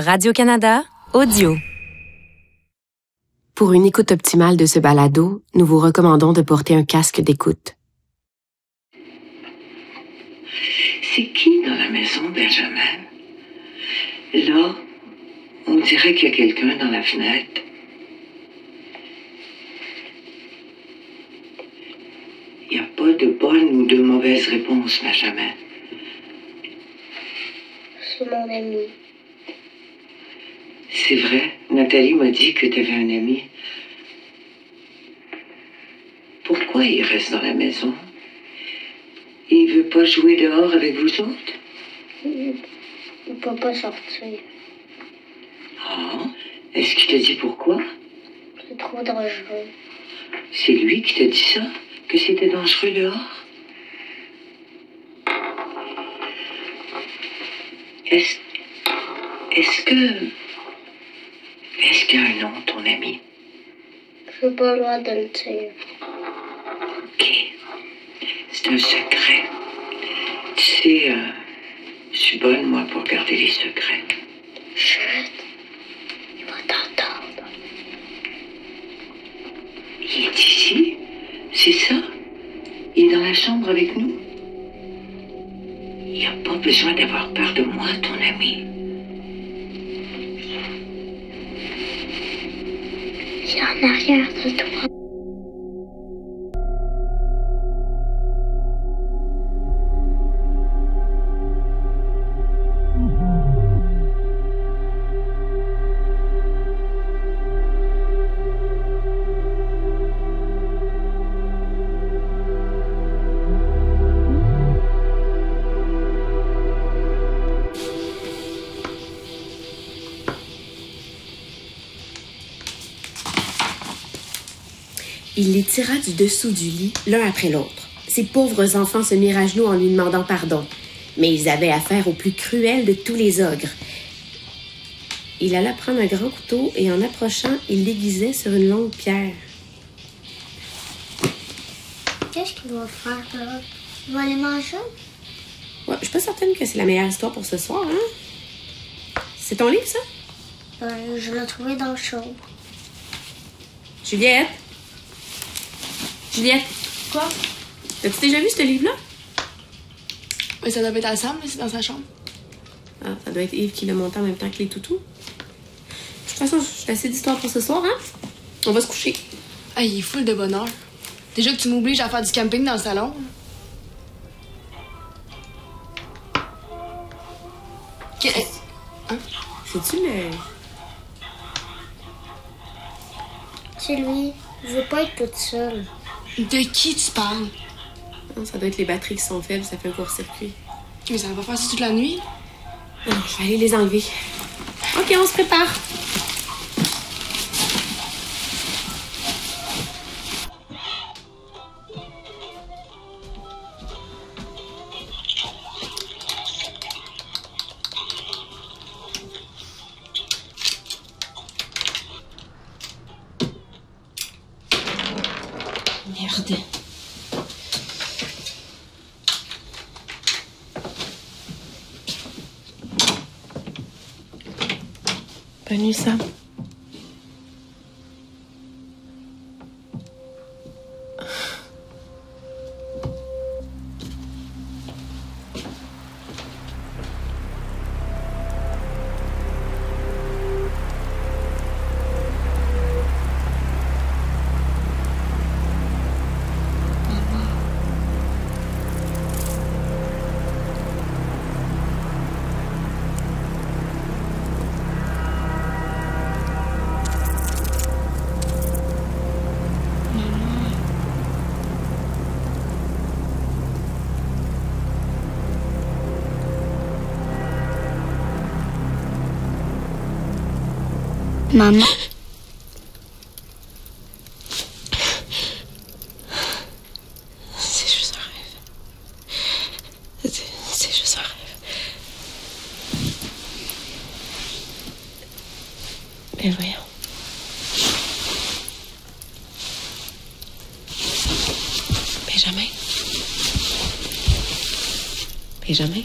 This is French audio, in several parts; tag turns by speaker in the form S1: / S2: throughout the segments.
S1: Radio-Canada, audio.
S2: Pour une écoute optimale de ce balado, nous vous recommandons de porter un casque d'écoute.
S3: C'est qui dans la maison, Benjamin? Là, on dirait qu'il y a quelqu'un dans la fenêtre. Il n'y a pas de bonne ou de mauvaise réponse, Benjamin.
S4: C'est mon ami.
S3: C'est vrai, Nathalie m'a dit que tu avais un ami. Pourquoi il reste dans la maison? Il veut pas jouer dehors avec vous autres?
S4: Il ne peut pas sortir.
S3: Ah, est-ce qu'il t'a dit pourquoi?
S4: C'est trop dangereux.
S3: C'est lui qui t'a dit ça? Que c'était dangereux dehors? Est-ce est-ce que. Est-ce qu'il y a un nom, ton ami?
S4: Je n'ai pas droit de le dire.
S3: Ok. C'est un secret. Tu sais, euh, je suis bonne, moi, pour garder les secrets.
S4: Chut. Il va t'entendre.
S3: Il est ici? C'est ça? Il est dans la chambre avec nous? Il n'y a pas besoin d'avoir peur de moi, ton ami.
S4: Il est en arrière
S2: Il les tira du dessous du lit, l'un après l'autre. Ces pauvres enfants se mirent à genoux en lui demandant pardon. Mais ils avaient affaire au plus cruel de tous les ogres. Il alla prendre un grand couteau et en approchant, il l'aiguisait sur une longue pierre.
S4: Qu'est-ce qu'il va faire là? Il va les manger?
S2: Ouais, je suis pas certaine que c'est la meilleure histoire pour ce soir, hein? C'est ton livre, ça?
S4: Euh, je l'ai trouvé dans le show.
S2: Juliette? Juliette,
S5: Quoi?
S2: as-tu déjà vu ce livre-là?
S5: Mais ça doit être à Sam, là, c'est dans sa chambre.
S2: Ah, ça doit être Yves qui l'a monté en même temps que les toutous. De toute façon, j'ai assez d'histoires pour ce soir, hein? On va se coucher.
S5: Ah, il est full de bonheur. Déjà que tu m'obliges à faire du camping dans le salon. Que-
S2: C'est-tu le.
S4: C'est lui. Je veux pas être toute seule.
S5: De qui tu parles?
S2: Non, ça doit être les batteries qui sont faibles, ça fait un court-circuit.
S5: Mais ça va pas faire ça toute la nuit?
S2: Ah, je vais aller les enlever. Ok, on se prépare. Bonne nuit,
S4: Maman.
S2: C'est juste un rêve. C'est juste un rêve. Mais voyons. Benjamin. Benjamin.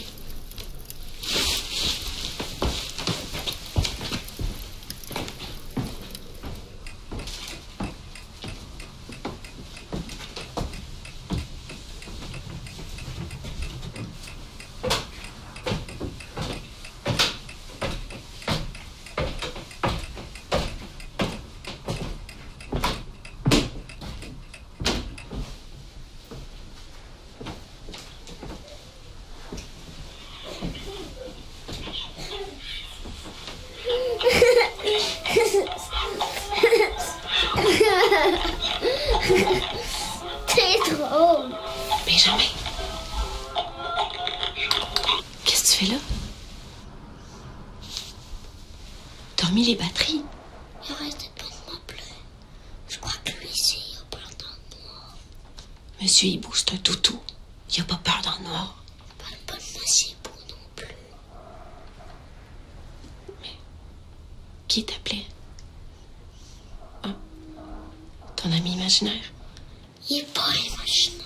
S2: Qui t'appelait? Ah, ton ami imaginaire?
S4: Il est pas imaginaire.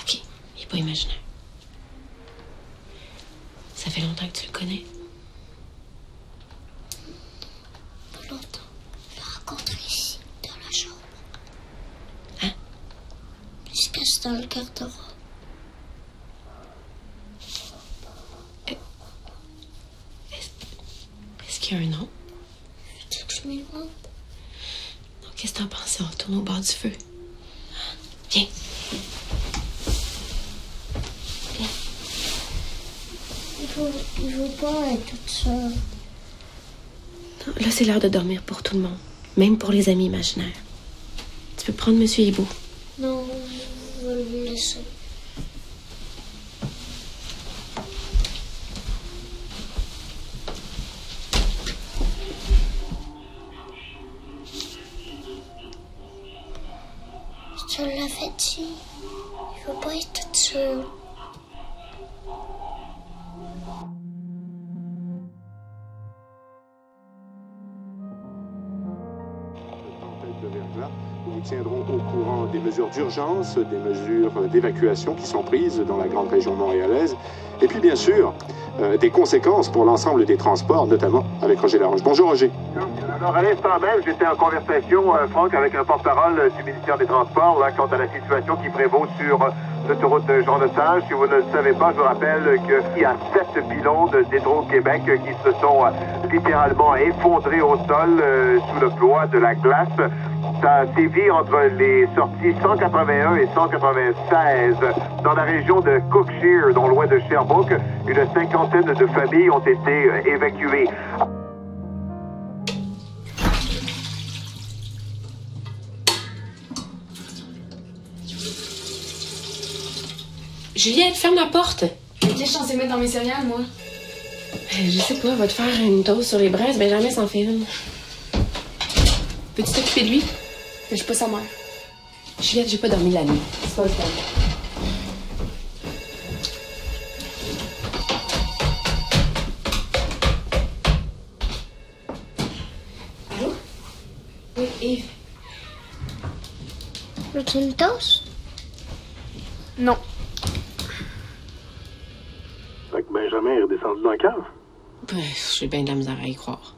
S2: Ok, il est pas imaginaire. Ça fait longtemps que tu le connais?
S4: Pas longtemps. Je l'ai rencontré ici, dans la chambre.
S2: Hein?
S4: Cache dans le
S2: qu'il y a un nom?
S4: Tu veux que je lui demande?
S2: Non, qu'est-ce que t'en penses? On retourne au bord du feu. Viens.
S4: Il faut, il faut pas être toute seule.
S2: Là, c'est l'heure de dormir pour tout le monde. Même pour les amis imaginaires. Tu peux prendre Monsieur Hibou.
S4: Non, je vais le laisser. Je l'avais dit. Il faut pas être toute seule.
S6: Nous tiendrons au courant des mesures d'urgence, des mesures d'évacuation qui sont prises dans la grande région montréalaise, et puis bien sûr euh, des conséquences pour l'ensemble des transports, notamment avec Roger Laroche. Bonjour Roger.
S7: Alors, à l'instant même, j'étais en conversation, euh, Franck, avec un porte-parole du ministère des Transports, là, quant à la situation qui prévaut sur euh, l'autoroute de Jean-Lesage. Si vous ne le savez pas, je vous rappelle qu'il y a sept pylônes d'Hydro-Québec qui se sont euh, littéralement effondrés au sol sous le poids de la glace. Ça sévit entre les sorties 181 et 196 dans la région de Cookshire, non loin de Sherbrooke. Une cinquantaine de familles ont été évacuées.
S2: Juliette, ferme la porte.
S5: Qu'est-ce que je suis censée mettre dans mes céréales, moi?
S2: Euh, Je sais pas, va te faire une toast sur les braises, ben jamais s'en fait une. Peux-tu t'occuper de lui?
S5: Je suis pas sa mère.
S2: Juliette, j'ai pas dormi la nuit. C'est pas le temps. Allô? Oui, Yves.
S4: Veux-tu une toast?
S5: Non.
S7: Dans la cave.
S2: Ben, j'ai bien de la misère à y croire.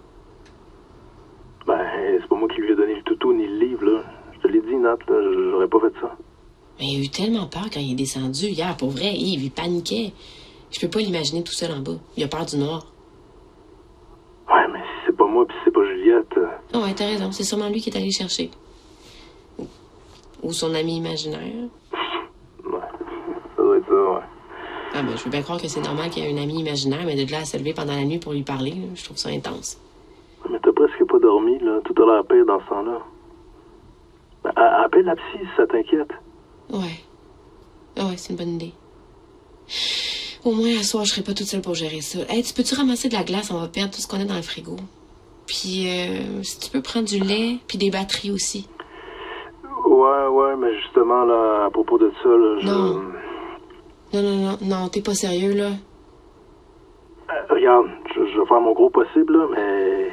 S7: Ben, c'est pas moi qui lui ai donné le toutou ni le livre, là. Je te l'ai dit, Nat, j'aurais pas fait ça.
S2: Mais il a eu tellement peur quand il est descendu hier, pour vrai, Yves, il paniquait. Je peux pas l'imaginer tout seul en bas. Il a peur du noir.
S7: Ouais, mais si c'est pas moi pis si c'est pas Juliette.
S2: Oh, ouais, t'as raison, c'est sûrement lui qui est allé chercher. Ou son ami imaginaire.
S7: Ouais. Ça doit être ça, ouais.
S2: Ah ben, je veux bien croire que c'est normal qu'il y ait un ami imaginaire, mais de là à se lever pendant la nuit pour lui parler, là, je trouve ça intense.
S7: Mais t'as presque pas dormi, là. Tout a l'air pire dans ce temps-là. Ben, appelle la psy si ça t'inquiète.
S2: Ouais. Ah ouais, c'est une bonne idée. Au moins, à soir, je serai pas toute seule pour gérer ça. Hey, tu peux-tu ramasser de la glace? On va perdre tout ce qu'on a dans le frigo. Puis, euh, si tu peux prendre du lait, puis des batteries aussi.
S7: Ouais, ouais, mais justement, là, à propos de ça, là, je...
S2: Non. Non, non, non, non, t'es pas sérieux, là.
S7: Euh, regarde, je, je vais faire mon gros possible, là, mais...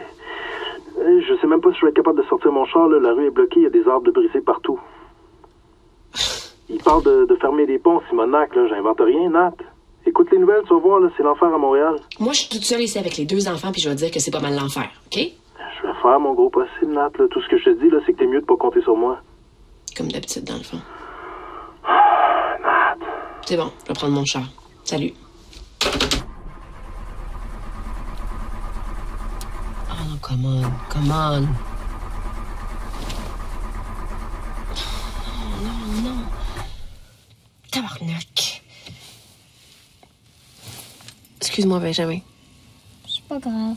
S7: Euh, Je sais même pas si je vais être capable de sortir mon char, là. La rue est bloquée, il y a des arbres de brisés partout. Il parle de, de fermer les ponts, Simonac, là. J'invente rien, Nat. Écoute les nouvelles, tu vas voir, là, c'est l'enfer à Montréal.
S2: Moi, je suis toute seule ici avec les deux enfants, puis je vais te dire que c'est pas mal l'enfer, OK?
S7: Je vais faire mon gros possible, Nat, là. Tout ce que je te dis, là, c'est que t'es mieux de pas compter sur moi.
S2: Comme d'habitude, dans le fond. C'est bon, je vais prendre mon char. Salut. Oh non, come on, come on. Non, non, non. Tabarnak. Excuse-moi, Benjamin.
S4: C'est pas grave.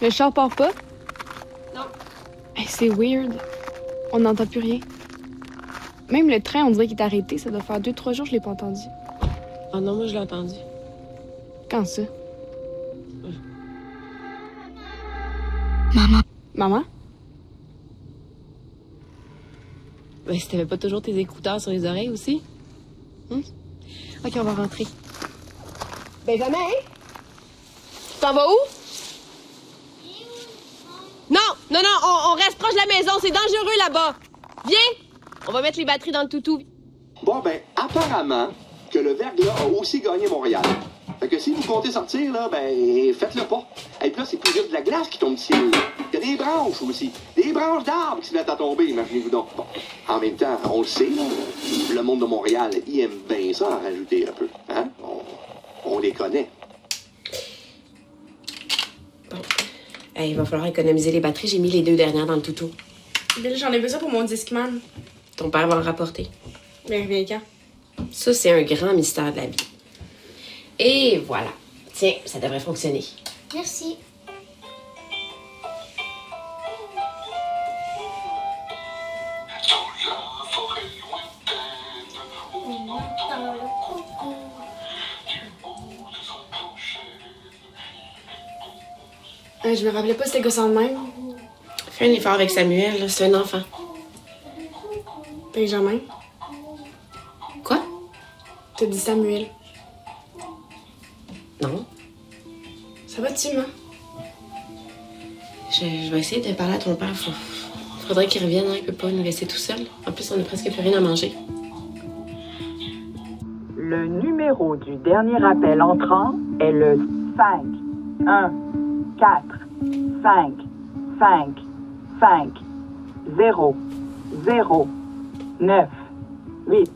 S5: Le char part pas? C'est weird. On n'entend plus rien. Même le train, on dirait qu'il est arrêté. Ça doit faire deux, trois jours que je l'ai pas entendu.
S8: Ah non, moi, je l'ai entendu.
S5: Quand ça?
S4: Maman.
S5: Maman?
S8: Ben, si t'avais pas toujours tes écouteurs sur les oreilles aussi. Hum? Ok, on va rentrer. Benjamin? Tu t'en vas où? Non, non, non, on, on reste proche C'est dangereux là-bas. Viens! On va mettre les batteries dans le toutou.
S9: Bon, ben, apparemment que le verglas a aussi gagné Montréal. Fait que si vous comptez sortir, là, ben, faites-le pas. Et puis là, c'est plus juste de la glace qui tombe ciel. Il y a des branches aussi. Des branches d'arbres qui se mettent à tomber, imaginez-vous donc. Bon, en même temps, on le sait, là, le monde de Montréal, il aime bien ça en rajouter un peu. Hein? On les connaît.
S2: Hey, il va falloir économiser les batteries. J'ai mis les deux dernières dans le toutou.
S5: Bill, j'en ai besoin pour mon Discman.
S2: Ton père va en rapporter.
S5: Ben, viens quand?
S2: Ça, c'est un grand mystère de la vie. Et voilà. Tiens, ça devrait fonctionner.
S4: Merci.
S5: Euh, je me rappelais pas c'était gossant de même.
S2: Fais un effort avec Samuel, là, c'est un enfant.
S5: Benjamin.
S2: Quoi?
S5: T'as dit Samuel.
S2: Non.
S5: Ça va-tu, ma?
S2: Je, je vais essayer de parler à ton père. Faut- faudrait qu'il revienne, hein. il peut pas nous laisser tout seul. En plus, on a presque plus rien à manger.
S10: Le numéro du dernier appel entrant est le 5 1 4 5 5 5 0 0 9 8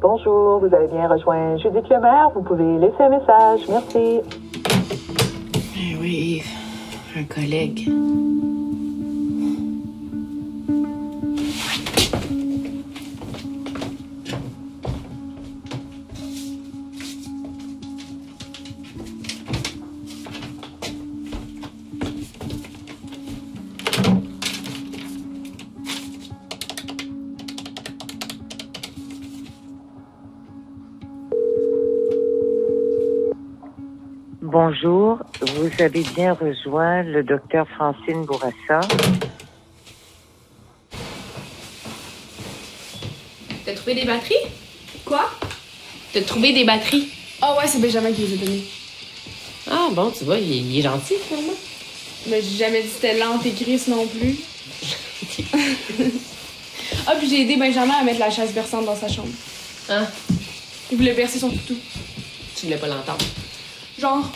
S10: Bonjour, vous avez bien rejoint Judith Lemaire. Vous pouvez laisser un message. Merci.
S2: Eh oui, un collègue.
S10: Vous avez bien rejoint le docteur Francine Bourassa.
S2: T'as trouvé des batteries?
S5: Quoi?
S2: T'as trouvé des batteries?
S5: Ah ouais, c'est Benjamin qui les a données.
S2: Ah bon, tu vois, il, il est gentil finalement.
S5: Mais j'ai jamais dit que c'était lente et grise non plus. ah, puis j'ai aidé Benjamin à mettre la chaise berçante dans sa chambre.
S2: Hein?
S5: Il voulait bercer son toutou.
S2: Tu voulais pas l'entendre.
S5: Genre.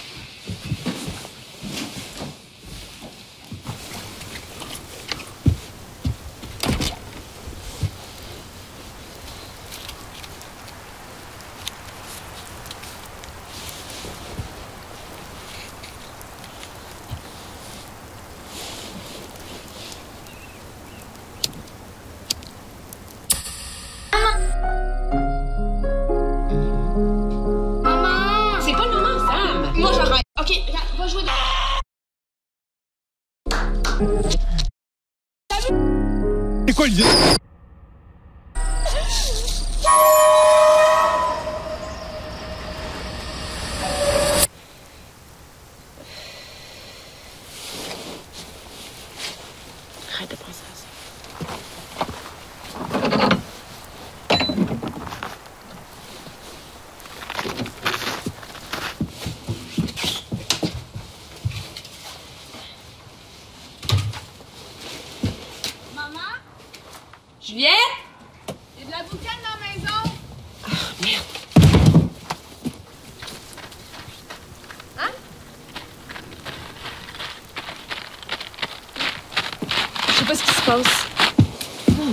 S5: Passe.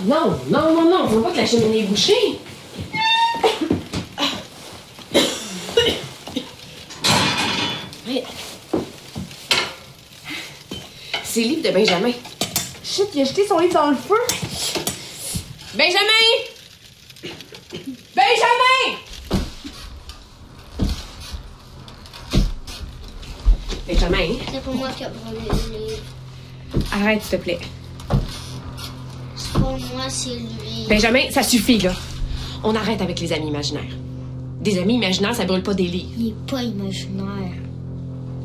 S2: Non, non, non, non, faut pas que la cheminée est bouchée. C'est le livre de Benjamin.
S5: Shit, il a jeté son livre dans le feu.
S2: Benjamin! Benjamin! Benjamin,
S4: C'est pas moi qui a brûlé le livre.
S2: arrête s'il te plaît.
S4: Pas moi, c'est lui.
S2: Benjamin, ça suffit là. On arrête avec les amis imaginaires. Des amis imaginaires, ça brûle pas des livres.
S4: Il est pas imaginaire.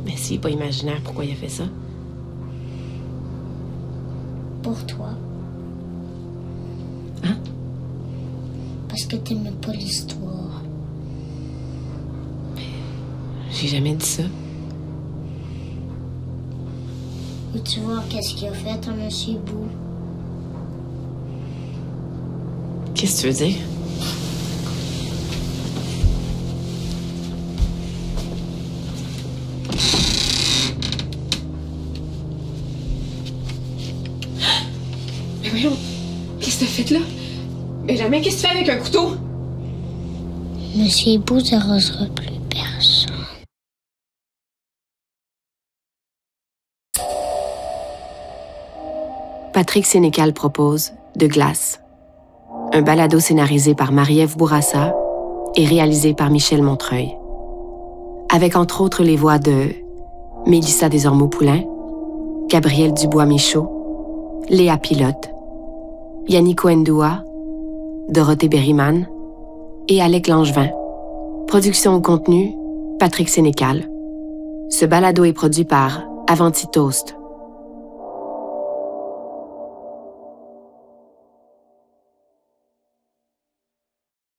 S2: Mais s'il est pas imaginaire, pourquoi il a fait ça?
S4: Pour toi.
S2: Hein?
S4: Parce que t'aimais pas l'histoire.
S2: J'ai jamais dit ça.
S4: Veux-tu voir qu'est-ce qu'il a fait à Monsieur Bou?
S2: Qu'est-ce que tu veux dire? Mais voyons, qu'est-ce que t'as fait là? Benjamin, qu'est-ce que tu fais avec un couteau?
S4: Monsieur Bou n'arrosera plus personne.
S2: Patrick Sénécal propose De glace. Un balado scénarisé par Marie-Ève Bourassa et réalisé par Michel Montreuil. Avec entre autres les voix de Mélissa Desormeaux-Poulain, Gabriel Dubois-Michaud, Léa Pilote, Yannick Ndua, Dorothée Berryman et Alec Langevin. Production au contenu, Patrick Sénécal. Ce balado est produit par Avanti Toast,